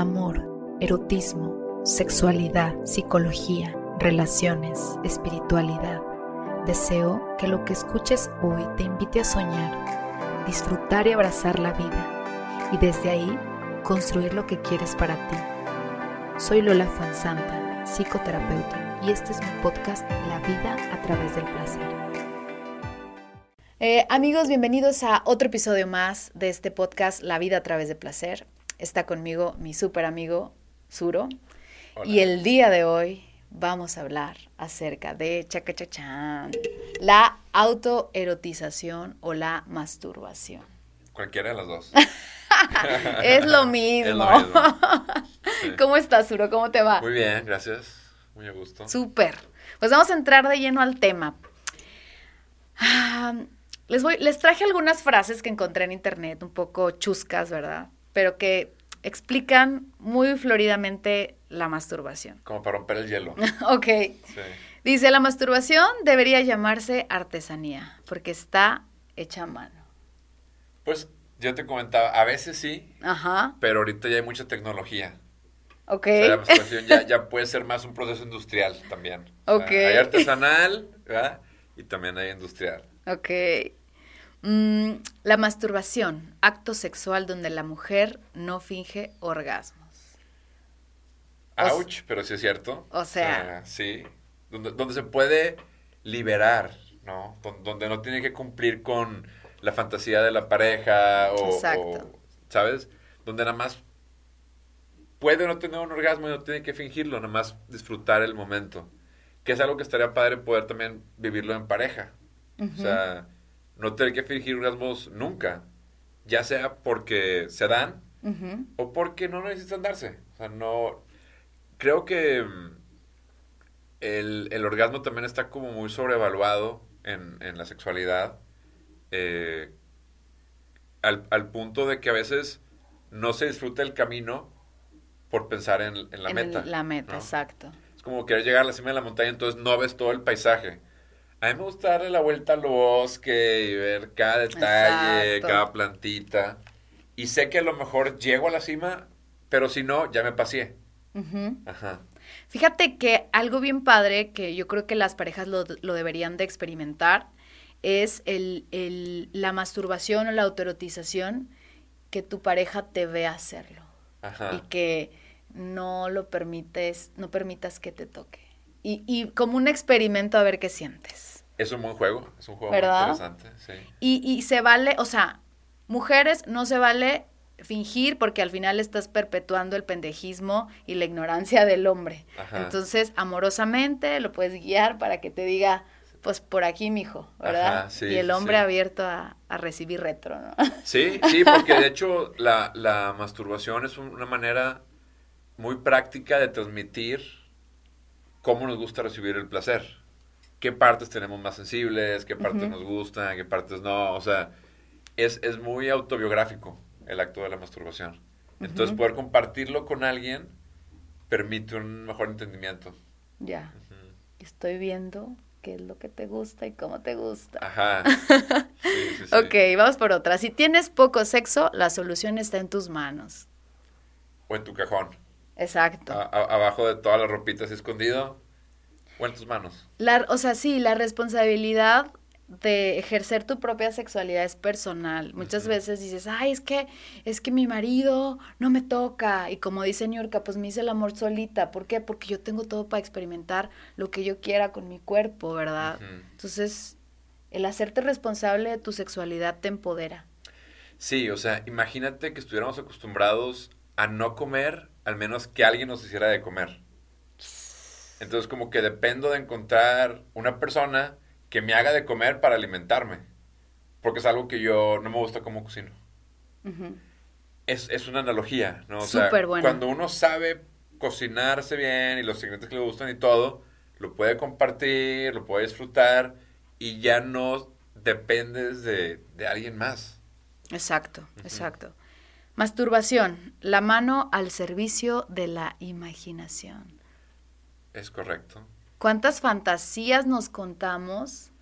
amor, erotismo, sexualidad, psicología, relaciones, espiritualidad. Deseo que lo que escuches hoy te invite a soñar, disfrutar y abrazar la vida y desde ahí construir lo que quieres para ti. Soy Lola Fanzanta, psicoterapeuta, y este es mi podcast La vida a través del placer. Eh, amigos, bienvenidos a otro episodio más de este podcast La vida a través del placer. Está conmigo mi súper amigo Suro. Y el día de hoy vamos a hablar acerca de chacachachán, la autoerotización o la masturbación. Cualquiera de las dos. es lo mismo. ¿Cómo estás, Suro? ¿Cómo te va? Muy bien, gracias. Muy a gusto. Súper. Pues vamos a entrar de lleno al tema. Ah, les, voy, les traje algunas frases que encontré en internet, un poco chuscas, ¿verdad? Pero que explican muy floridamente la masturbación. Como para romper el hielo. ok. Dice, la masturbación debería llamarse artesanía, porque está hecha a mano. Pues yo te comentaba, a veces sí, Ajá. pero ahorita ya hay mucha tecnología. Ok. la masturbación ya, puede ser más un proceso industrial también. ok. hay artesanal, ¿verdad? Y también hay industrial. Ok. Mm, la masturbación, acto sexual donde la mujer no finge orgasmos. Ouch, pero sí es cierto. O sea. sí. Donde, se puede liberar, ¿no? Donde no tiene que cumplir con la fantasía de la pareja o, Exacto. ¿sabes? Donde nada más puede no tener un orgasmo y no tiene que fingirlo, nada más disfrutar el momento. Que es algo que estaría padre poder también vivirlo en pareja. O sea, no tener que fingir orgasmos nunca. Ya sea porque se dan o porque no necesitan darse. O sea, no. Creo que mm, el, orgasmo también está como muy sobrevaluado en, la sexualidad. Eh, al, punto de que a veces no se disfruta el camino por pensar en, la meta. la meta, exacto. Es como querer llegar a la cima de la montaña, entonces no ves todo el paisaje. A mí me gusta darle la vuelta al bosque y ver cada detalle, cada plantita. Y sé que a lo mejor llego a la cima, pero si no, ya me pasé. Ajá. Fíjate que algo bien padre que yo creo que las parejas lo, deberían de experimentar es el, la masturbación o la autoerotización que tu pareja te vea hacerlo. Ajá. Y que no lo permites, no permitas que te toque. Y, y como un experimento a ver qué sientes. Es un buen juego, es un juego interesante, sí. Y, y se vale, o sea, mujeres no se vale fingir porque al final estás perpetuando el pendejismo y la ignorancia del hombre. Entonces, amorosamente lo puedes guiar para que te diga, pues por aquí, mijo, ¿verdad? y el hombre abierto a, recibir retro, ¿no? Sí, sí, porque de hecho la, la masturbación es una manera muy práctica de transmitir cómo nos gusta recibir el placer qué partes tenemos más sensibles, qué partes nos gustan, qué partes no. O sea, es, muy autobiográfico el acto de la masturbación. Entonces, poder compartirlo con alguien permite un mejor entendimiento. Ya. Estoy viendo qué es lo que te gusta y cómo te gusta. Ajá. Ok, vamos por otra. Si tienes poco sexo, la solución está en tus manos. O en tu cajón. Exacto. abajo de todas las ropitas escondido o en tus manos. La, o sea, sí, la responsabilidad de ejercer tu propia sexualidad es personal. Muchas veces dices, ay, es que, es que mi marido no me toca. Y como dice Niurka, pues me hice el amor solita. ¿Por qué? Porque yo tengo todo para experimentar lo que yo quiera con mi cuerpo, ¿verdad? Entonces, el hacerte responsable de tu sexualidad te empodera. Sí, o sea, imagínate que estuviéramos acostumbrados a no comer, al menos que alguien nos hiciera de comer. Entonces como que dependo de encontrar una persona que me haga de comer para alimentarme. Porque es algo que yo no me gusta como cocino. es, una analogía, ¿no? O sea, cuando uno sabe cocinarse bien y los ingredientes que le gustan y todo, lo puede compartir, lo puede disfrutar y ya no dependes de, alguien más. Exacto, exacto. Masturbación, la mano al servicio de la imaginación. Es correcto. ¿Cuántas fantasías nos contamos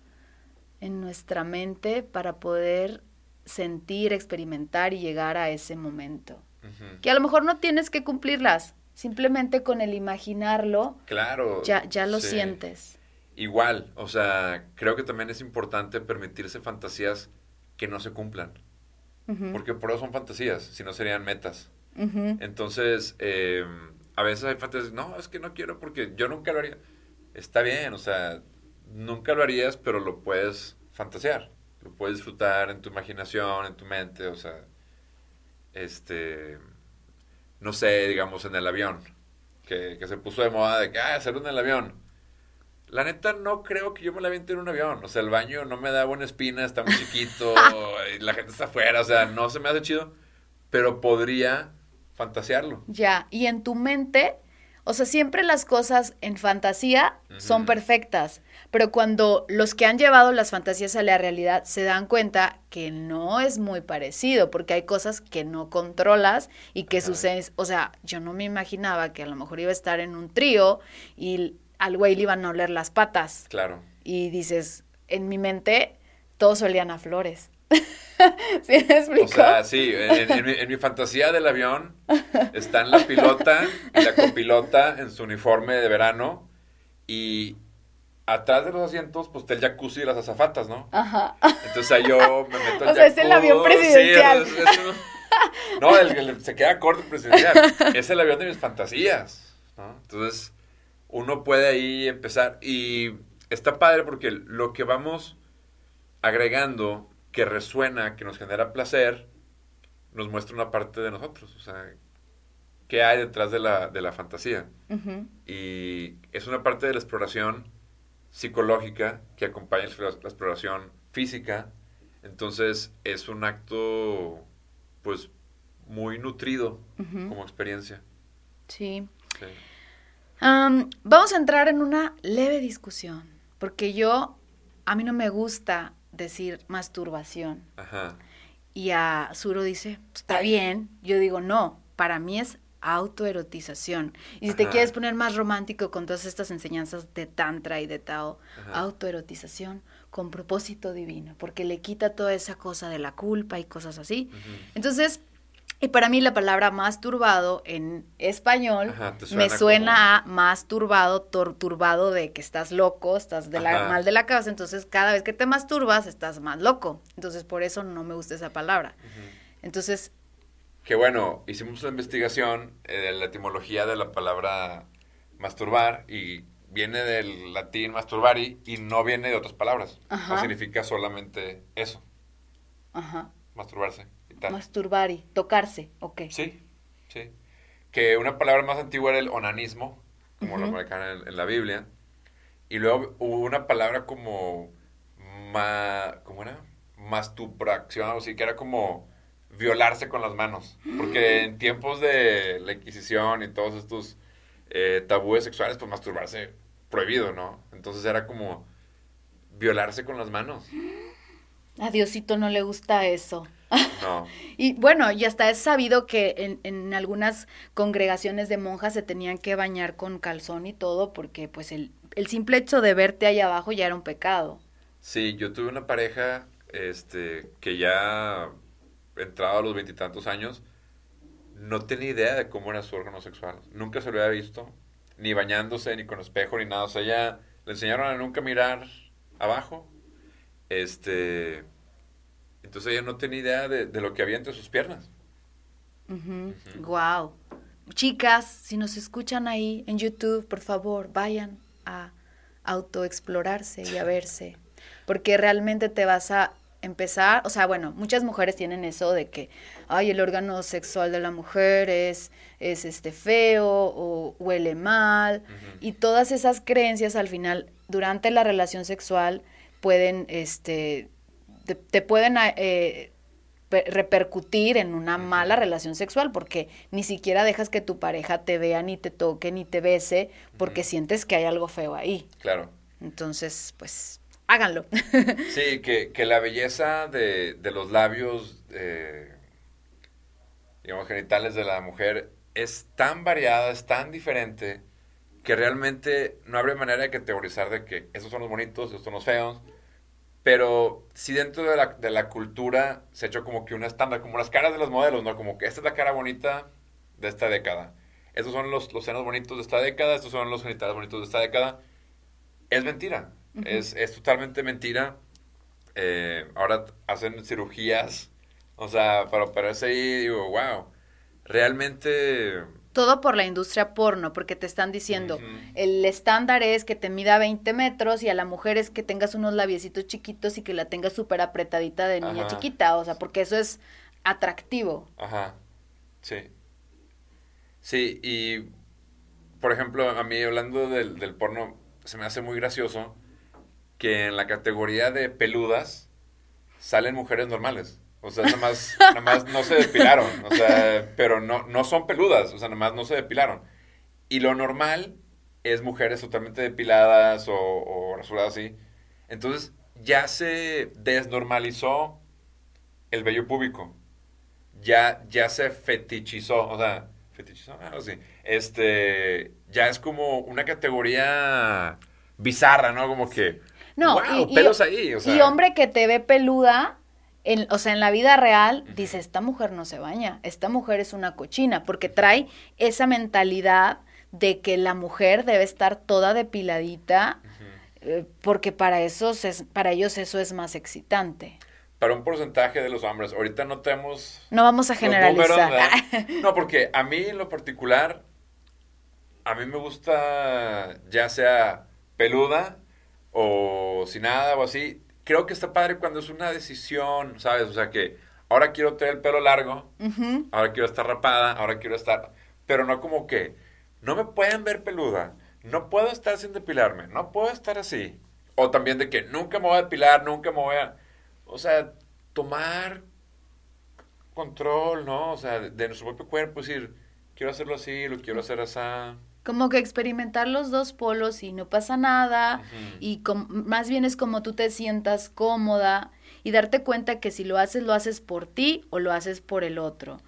en nuestra mente para poder sentir, experimentar y llegar a ese momento? que a lo mejor no tienes que cumplirlas, simplemente con el imaginarlo, claro, ya, ya lo sientes. Igual, o sea, creo que también es importante permitirse fantasías que no se cumplan. Porque por eso son fantasías, si no serían metas. Entonces, eh, a veces hay fantasías, no, es que no quiero porque yo nunca lo haría. Está bien, o sea, nunca lo harías, pero lo puedes fantasear. Lo puedes disfrutar en tu imaginación, en tu mente, o sea, este, no sé, digamos, en el avión, que, se puso de moda de que, ah, hacerlo en el avión. La neta, no creo que yo me la aviente en un avión. O sea, el baño no me da buena espina, está muy chiquito, y la gente está afuera, o sea, no se me hace chido, pero podría fantasearlo. Ya, y en tu mente, o sea, siempre las cosas en fantasía son perfectas, pero cuando los que han llevado las fantasías a la realidad se dan cuenta que no es muy parecido, porque hay cosas que no controlas y que suceden, o sea, yo no me imaginaba que a lo mejor iba a estar en un trío y al güey le iban a oler las patas. Claro. Y dices, en mi mente todos olían a flores. ¿Sí me explico? O sea, sí, en, mi, fantasía del avión están la pilota y la copilota en su uniforme de verano y atrás de los asientos, pues está el jacuzzi y las azafatas, ¿no? Ajá. Entonces ahí yo me meto en O sea, es el avión presidencial. no, el, se queda corto presidencial. Es el avión de mis fantasías, ¿no? Entonces, uno puede ahí empezar y está padre porque lo que vamos agregando que resuena, que nos genera placer, nos muestra una parte de nosotros. O sea, ¿qué hay detrás de la, de la fantasía? Y es una parte de la exploración psicológica que acompaña la, exploración física. Entonces, es un acto, pues, muy nutrido como experiencia. Sí. Vamos a entrar en una leve discusión, porque yo, a mí no me gusta decir masturbación. Ajá. Y a Suro dice, está bien. Yo digo, no, para mí es autoerotización. Y si te quieres poner más romántico con todas estas enseñanzas de Tantra y de Tao, autoerotización con propósito divino, porque le quita toda esa cosa de la culpa y cosas así. Entonces, y para mí la palabra masturbado en español me suena a más turbado, de que estás loco, estás de la, mal de la cabeza, entonces cada vez que te masturbas estás más loco. Entonces por eso no me gusta esa palabra. Entonces... Que bueno, hicimos una investigación eh, de la etimología de la palabra masturbar y viene del latín masturbari y no viene de otras palabras. No significa solamente eso. Ajá. Masturbarse. Masturbar y tocarse, ok. Sí, sí. Que una palabra más antigua era el onanismo, como lo marcan en, la Biblia. Y luego hubo una palabra como, ma, ¿cómo era? Masturbación, o así, que era como violarse con las manos. Porque en tiempos de la Inquisición y todos estos eh, tabúes sexuales, pues masturbarse prohibido, ¿no? Entonces era como violarse con las manos. A Diosito no le gusta eso. No. y bueno, y hasta es sabido que en, en, algunas congregaciones de monjas se tenían que bañar con calzón y todo porque pues el, el simple hecho de verte ahí abajo ya era un pecado. Sí, yo tuve una pareja este, que ya entrado a los veintitantos años, no tenía idea de cómo era su órgano sexual. Nunca se lo había visto, ni bañándose, ni con espejo, ni nada. O sea, ya le enseñaron a nunca mirar abajo. Este, entonces ella no tenía idea de, lo que había entre sus piernas. Wow. Chicas, si nos escuchan ahí en YouTube, por favor, vayan a autoexplorarse y a verse. Porque realmente te vas a empezar, o sea, bueno, muchas mujeres tienen eso de que, ay, el órgano sexual de la mujer es, es este feo o huele mal, y todas esas creencias al final, durante la relación sexual, pueden, este, te, pueden eh, repercutir en una mala relación sexual porque ni siquiera dejas que tu pareja te vea, ni te toque, ni te bese, porque sientes que hay algo feo ahí. Claro. Entonces, pues, háganlo. sí, que, la belleza de, los labios, eh, digamos, genitales de la mujer es tan variada, es tan diferente, que realmente no habría manera de categorizar de que esos son los bonitos, estos son los feos, Pero sí dentro de la, de la cultura se ha hecho como que una estándar, como las caras de los modelos, ¿no? Como que esta es la cara bonita de esta década. Estos son los, los senos bonitos de esta década, estos son los genitales bonitos de esta década. Es mentira, es, es, totalmente mentira. Eh, ahora hacen cirugías, o sea, para operarse ahí, digo, wow, realmente todo por la industria porno, porque te están diciendo, el estándar es que te mida 20 metros y a la mujer es que tengas unos labiecitos chiquitos y que la tengas súper apretadita de niña chiquita, o sea, porque eso es atractivo. Ajá, sí. Sí, y por ejemplo, a mí hablando del, del porno, se me hace muy gracioso que en la categoría de peludas salen mujeres normales. O sea, nada más, nada más no se depilaron. O sea, pero no, no son peludas. O sea, nada más no se depilaron. Y lo normal es mujeres totalmente depiladas o, o rasuradas así. Entonces, ya se desnormalizó el vello público. Ya, ya se fetichizó. O sea, fetichizó, algo así. Este, ya es como una categoría bizarra, ¿no? Como que, no, wow, pelos ahí. O sea. Y hombre que te ve peluda o sea, en la vida real, dice, esta mujer no se baña, esta mujer es una cochina, porque trae esa mentalidad de que la mujer debe estar toda depiladita, eh, porque para, eso para ellos eso es más excitante. Para un porcentaje de los hombres, ahorita no tenemos... No vamos a generalizar. no, porque a mí en lo particular, a mí me gusta ya sea peluda o sin nada o así, creo que está padre cuando es una decisión, ¿sabes? O sea, que ahora quiero tener el pelo largo, ahora quiero estar rapada, ahora quiero estar... Pero no como que, no me pueden ver peluda, no puedo estar sin depilarme, no puedo estar así. O también de que nunca me voy a depilar, nunca me voy a... O sea, tomar control, ¿no? O sea, de, nuestro propio cuerpo, decir, quiero hacerlo así, lo quiero hacer así. Como que experimentar los dos polos y no pasa nada, y más bien es como tú te sientas cómoda y darte cuenta que si lo haces, lo haces por ti o lo haces por el otro.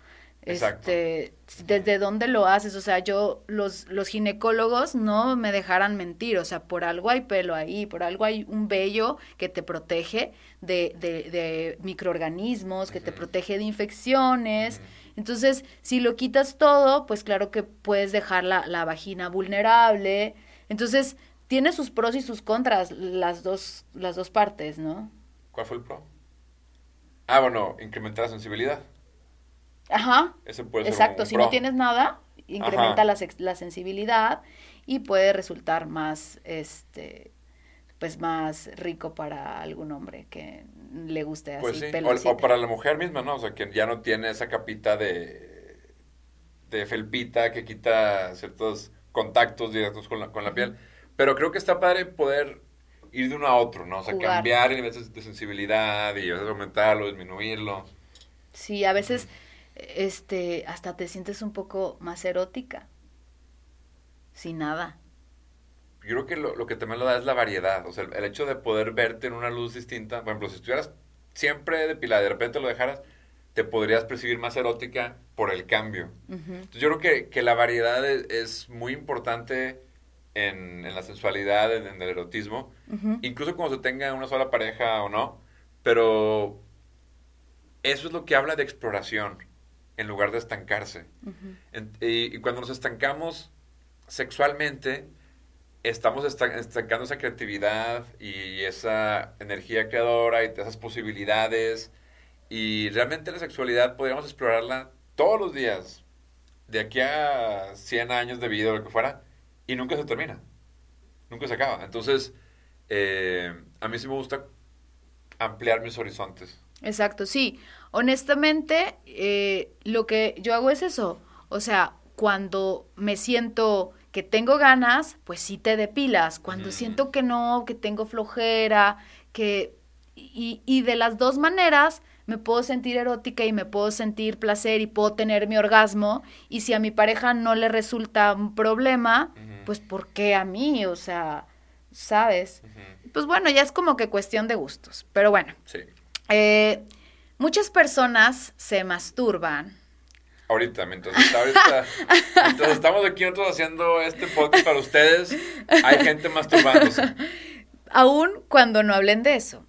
Este, desde dónde lo haces, o sea, yo, los, los ginecólogos no me dejaran mentir, o sea, por algo hay pelo ahí, por algo hay un vello que te protege de, de, de microorganismos, que te protege de infecciones. Entonces, si lo quitas todo, pues claro que puedes dejar la, la vagina vulnerable. Entonces, tiene sus pros y sus contras, las dos, las dos partes, ¿no? ¿Cuál fue el pro? Ah, bueno, incrementar la sensibilidad. Ajá. Ese puede ser Exacto, si no tienes nada, incrementa la, la, sensibilidad y puede resultar más, este, pues más rico para algún hombre que le guste así. Pues sí, o, para la mujer misma, ¿no? O sea, que ya no tiene esa capita de, de felpita que quita ciertos contactos directos con la, con la piel. Pero creo que está padre poder ir de uno a otro, ¿no? O sea, cambiar el nivel de sensibilidad y a veces aumentarlo, disminuirlo. Sí, a veces este hasta te sientes un poco más erótica. Sin nada yo creo que lo, que también lo da es la variedad. O sea, el, hecho de poder verte en una luz distinta. Por ejemplo, si estuvieras siempre depilada y de repente lo dejaras, te podrías percibir más erótica por el cambio. Entonces, yo creo que, que la variedad es, muy importante en, en, la sensualidad, en, el erotismo. Incluso cuando se tenga una sola pareja o no. Pero eso es lo que habla de exploración en lugar de estancarse. y, y cuando nos estancamos sexualmente estamos estancando esa creatividad y esa energía creadora y esas posibilidades. Y realmente la sexualidad podríamos explorarla todos los días, de aquí a 100 años de vida o lo que fuera, y nunca se termina. Nunca se acaba. Entonces, eh, a mí sí me gusta ampliar mis horizontes. Exacto, sí. Honestamente, eh, lo que yo hago es eso. O sea, cuando me siento que tengo ganas, pues sí te depilas. Cuando siento que no, que tengo flojera, que... Y, y, de las dos maneras me puedo sentir erótica y me puedo sentir placer y puedo tener mi orgasmo. Y si a mi pareja no le resulta un problema, pues ¿por qué a mí? O sea, ¿sabes? Pues bueno, ya es como que cuestión de gustos. Pero bueno. Sí. Eh, muchas personas se masturban ahorita, mientras, estamos aquí nosotros haciendo este podcast para ustedes, hay gente masturbándose. Aún cuando no hablen de eso.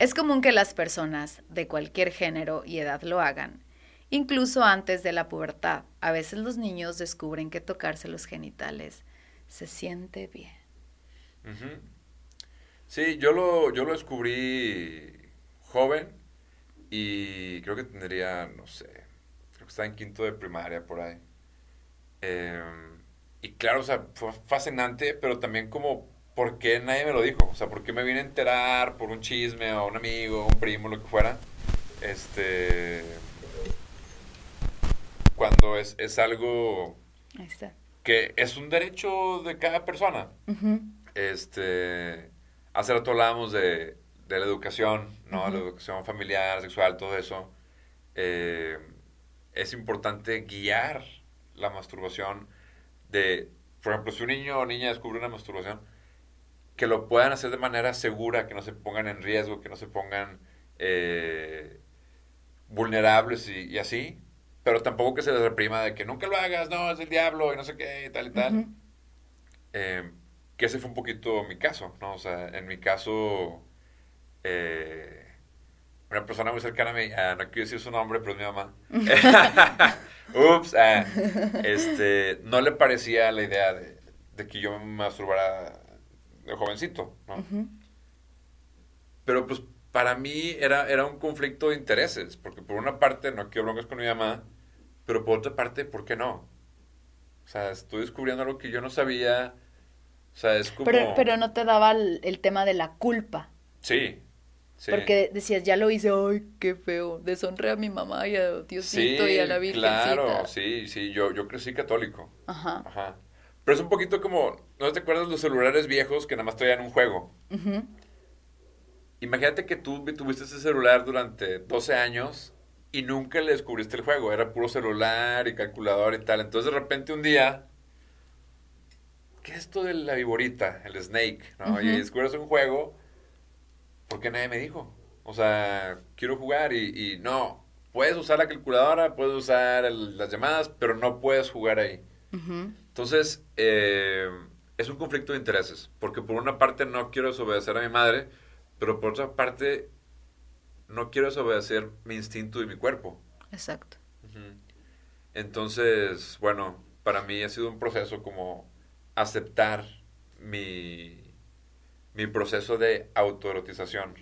Es común que las personas de cualquier género y edad lo hagan, incluso antes de la pubertad. A veces los niños descubren que tocarse los genitales se siente bien. Sí, yo lo, yo lo descubrí joven y creo que tendría, no sé, creo que estaba en quinto de primaria por ahí. Em, y claro, o sea, fue fascinante, pero también como, ¿por qué nadie me lo dijo? O sea, ¿por qué me vine a enterar por un chisme o un amigo, un primo, lo que fuera? Este. Cuando es, es algo. Que es un derecho de cada persona. Este. Hace rato hablábamos de, de la educación, ¿no? La educación familiar, sexual, todo eso. Eh, es importante guiar la masturbación de, por ejemplo, si un niño o niña descubre una masturbación, que lo puedan hacer de manera segura, que no se pongan en riesgo, que no se pongan eh, vulnerables y, así, pero tampoco que se les reprima de que nunca lo hagas, no, es el diablo y no sé qué y tal y tal. Eh, que ese fue un poquito mi caso, ¿no? O sea, en mi caso, eh, una persona muy cercana a mí, ah, no quiero decir su nombre, pero es mi mamá. Ups, ah, este, no le parecía la idea de, que yo me masturbara de jovencito, ¿no? Pero pues para mí era, era un conflicto de intereses, porque por una parte no quiero broncas con mi mamá, pero por otra parte, ¿por qué no? O sea, estoy descubriendo algo que yo no sabía. O sea, es como... Pero, pero no te daba el tema de la culpa. Sí, porque decías, ya lo hice, ay, qué feo, deshonré a mi mamá y a Diosito y a la Virgen. Claro, sí, sí, yo, yo crecí católico. Ajá. Ajá. Pero es un poquito como, ¿no te acuerdas los celulares viejos que nada más traían un juego? Imagínate que tú tuviste ese celular durante 12 años y nunca le descubriste el juego. Era puro celular y calculador y tal. Entonces de repente un día, ¿qué es esto de la viborita? El snake, ¿no? Y descubres un juego porque nadie me dijo. O sea, quiero jugar y, no, puedes usar la calculadora, puedes usar las llamadas, pero no puedes jugar ahí. Entonces, eh, es un conflicto de intereses, porque por una parte no quiero desobedecer a mi madre, pero por otra parte no quiero desobedecer mi instinto y mi cuerpo. Exacto. Entonces, bueno, para mí ha sido un proceso como aceptar mi, mi proceso de autoerotización.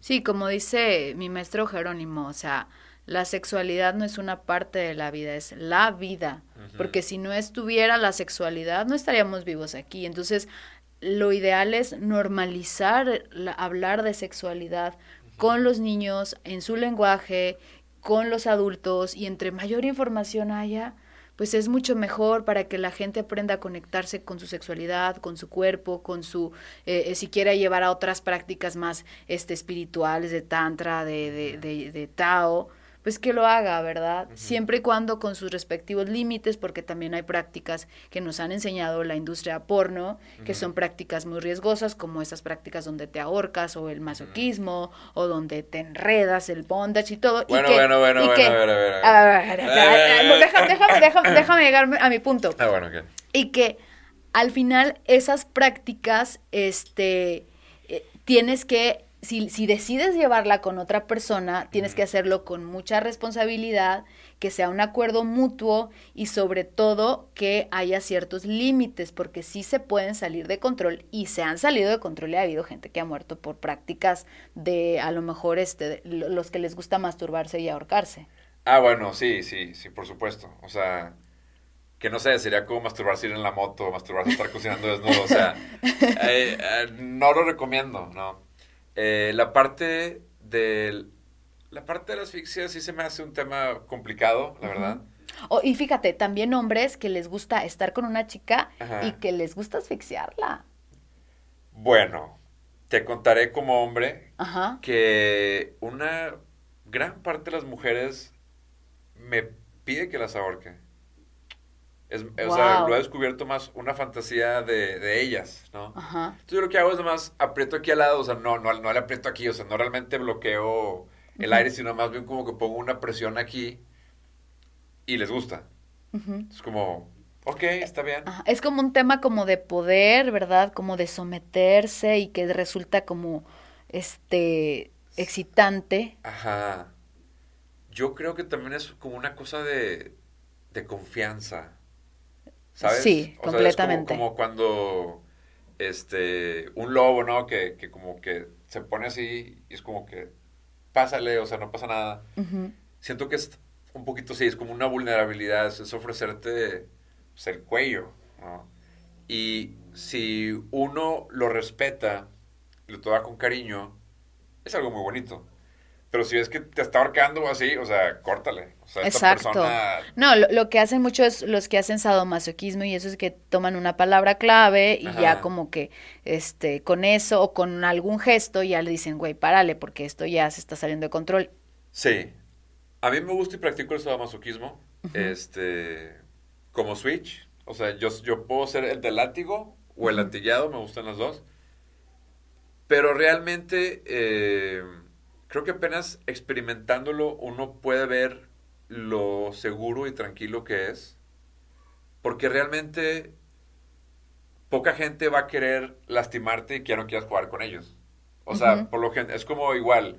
Sí, como dice mi maestro Jerónimo, o sea, la sexualidad no es una parte de la vida, es la vida, porque si no estuviera la sexualidad no estaríamos vivos aquí. Entonces, lo ideal es normalizar hablar de sexualidad con los niños, en su lenguaje, con los adultos, y entre mayor información haya, pues es mucho mejor para que la gente aprenda a conectarse con su sexualidad, con su cuerpo, con su, eh, eh, si llevar a otras prácticas más este, espirituales, de tantra, de, de, de, de Tao, pues que lo haga, ¿verdad? Siempre y cuando con sus respectivos límites, porque también hay prácticas que nos han enseñado la industria porno, que son prácticas muy riesgosas, como esas prácticas donde te ahorcas o el masoquismo, o donde te enredas el bondage y todo. Bueno, y que, bueno, bueno, bueno, déjame, déjame, llegar a mi punto. Ah, bueno, Y que al final esas prácticas, este, eh, tienes que si, decides llevarla con otra persona, tienes que hacerlo con mucha responsabilidad, que sea un acuerdo mutuo y sobre todo que haya ciertos límites, porque sí se pueden salir de control y se han salido de control y ha habido gente que ha muerto por prácticas de a lo mejor este, los que les gusta masturbarse y ahorcarse. Ah, bueno, sí, sí, sí, por supuesto. O sea, que no sé, sería como masturbarse ir en la moto, masturbarse estar cocinando desnudo, o sea, eh, eh, no lo recomiendo, ¿no? Eh, la parte de la parte de la asfixia sí se me hace un tema complicado, la verdad. Oh, y fíjate, también hombres que les gusta estar con una chica y que les gusta asfixiarla. Bueno, te contaré como hombre que una gran parte de las mujeres me pide que las ahorque. O sea, lo he descubierto más una fantasía de, ellas, ¿no? Ajá. Entonces yo lo que hago es nomás aprieto aquí al lado, o sea, no, no, no le aprieto aquí, o sea, no realmente bloqueo el aire, sino más bien como que pongo una presión aquí y les gusta. Es como, ok, está bien. Es como un tema como de poder, ¿verdad? Como de someterse y que resulta como este, excitante. Ajá. Yo creo que también es como una cosa de, de confianza. ¿Sabes? Sí, completamente. como, cuando este un lobo, ¿no? Que, que, como que se pone así y es como que pásale, o sea, no pasa nada. Siento que es un poquito, sí, es como una vulnerabilidad, es, ofrecerte pues, el cuello, ¿no? Y si uno lo respeta, lo toma con cariño, es algo muy bonito. Pero si ves que te está ahorcando así, o sea, córtale. O sea, Exacto. Persona... No, lo, que hacen mucho es los que hacen sadomasoquismo y eso es que toman una palabra clave y ya como que este con eso o con algún gesto ya le dicen, güey, párale porque esto ya se está saliendo de control. Sí. A mí me gusta y practico el sadomasoquismo. Este como switch, o sea, yo, yo puedo ser el del látigo o el latillado, me gustan las dos. Pero realmente eh, creo que apenas experimentándolo uno puede ver lo seguro y tranquilo que es. Porque realmente poca gente va a querer lastimarte y que ya no quieras jugar con ellos. O sea, por lo que es como igual,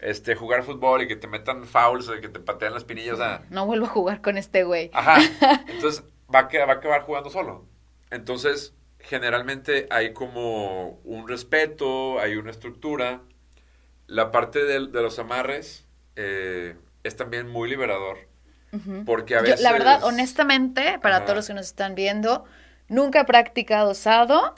este, jugar fútbol y que te metan fouls o que te patean las pinillas. O sea, no vuelvo a jugar con este güey. Ajá. Entonces va a, va a acabar jugando solo. Entonces, generalmente hay como un respeto, hay una estructura la parte de, los amarres eh, es también muy liberador. Porque a veces... la verdad, honestamente, para todos los que nos están viendo, nunca he practicado osado.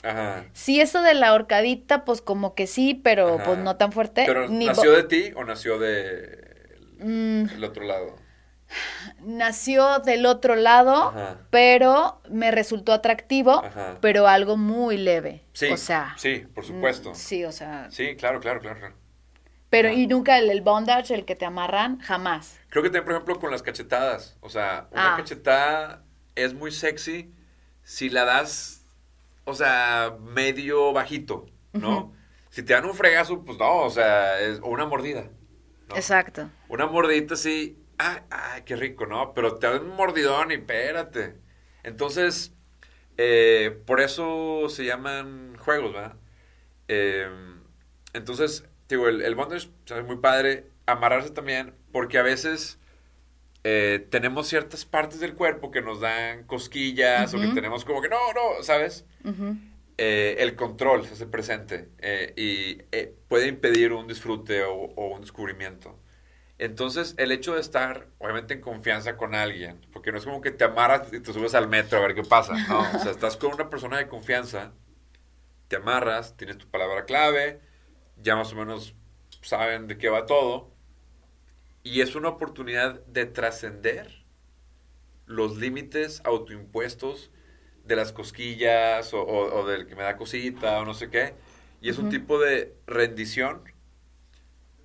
Sí, eso de la horcadita, pues como que sí, pero pues no tan fuerte. ¿Pero nació de ti o nació de mm. el otro lado? Nació del otro lado, pero me resultó atractivo, pero algo muy leve. Sí, o sea, sí, por supuesto. Sí, o sea. Sí, claro, claro, claro. Pero, y nunca el, bondage, el que te amarran, jamás. Creo que también, por ejemplo, con las cachetadas. O sea, una ah. cachetada es muy sexy si la das, o sea, medio bajito, ¿no? Si te dan un fregazo, pues no, o sea, es o una mordida. Exacto. Una mordidita así, ay, ay, qué rico, ¿no? Pero te dan un mordidón y espérate. Entonces, eh, por eso se llaman juegos, ¿verdad? Eh, entonces, digo, el, el bondage es muy padre. Amarrarse también, porque a veces eh, tenemos ciertas partes del cuerpo que nos dan cosquillas o que tenemos como que no, no, ¿sabes? Eh, el control se hace presente eh, y puede impedir un disfrute o, un descubrimiento. Entonces, el hecho de estar, obviamente, en confianza con alguien, porque no es como que te amarras y te subes al metro a ver qué pasa, no, o sea, estás con una persona de confianza, te amarras, tienes tu palabra clave, ya más o menos saben de qué va todo. Y es una oportunidad de trascender los límites autoimpuestos de las cosquillas o, del que me da cosita o no sé qué. Y es un tipo de rendición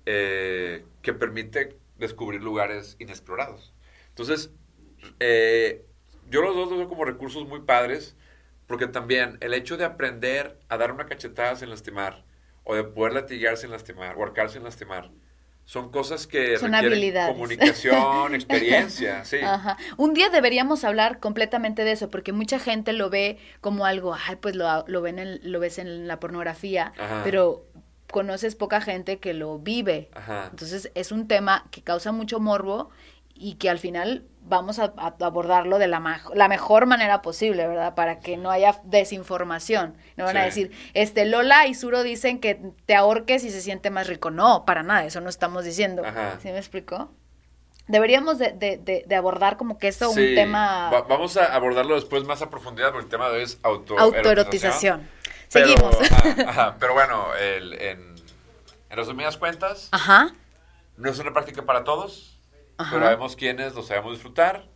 eh, que permite descubrir lugares inexplorados. Entonces, eh, yo los dos los veo como recursos muy padres, porque también el hecho de aprender a dar una cachetada sin lastimar, o de poder latigarse sin lastimar, o arcarse sin lastimar. Son cosas que Son requieren comunicación, experiencia, sí. Ajá. Un día deberíamos hablar completamente de eso, porque mucha gente lo ve como algo, ay, pues lo, lo, ven lo ves en la pornografía, pero conoces poca gente que lo vive. Ajá. Entonces es un tema que causa mucho morbo y que al final vamos a, abordarlo de la, la, mejor manera posible, ¿verdad? Para que no haya desinformación. No van a decir, este, Lola y Suro dicen que te ahorques y se siente más rico. No, para nada, eso no estamos diciendo. ¿Sí me explicó? Deberíamos de, de, de, abordar como que eso un tema... vamos a abordarlo después más a profundidad porque el tema de hoy es auto autoerotización. Seguimos. pero bueno, el, en, en resumidas cuentas, no es una práctica para todos pero vemos quienes lo sabemos disfrutar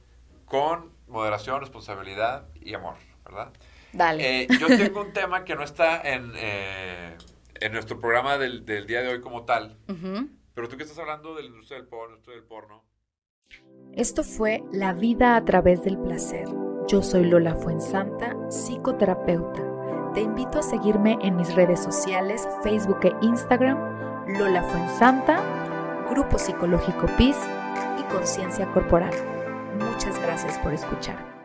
con moderación, responsabilidad y amor, ¿verdad? Dale. Eh, yo tengo un tema que no está en, eh, en nuestro programa del, del, día de hoy como tal, pero tú que estás hablando de la industria del porno, del porno. Esto fue La vida a través del placer. Yo soy Lola Fuensanta, psicoterapeuta. Te invito a seguirme en mis redes sociales, Facebook e Instagram, Lola Fuensanta, Grupo Psicológico PIS conciencia corporal. Muchas gracias por escuchar.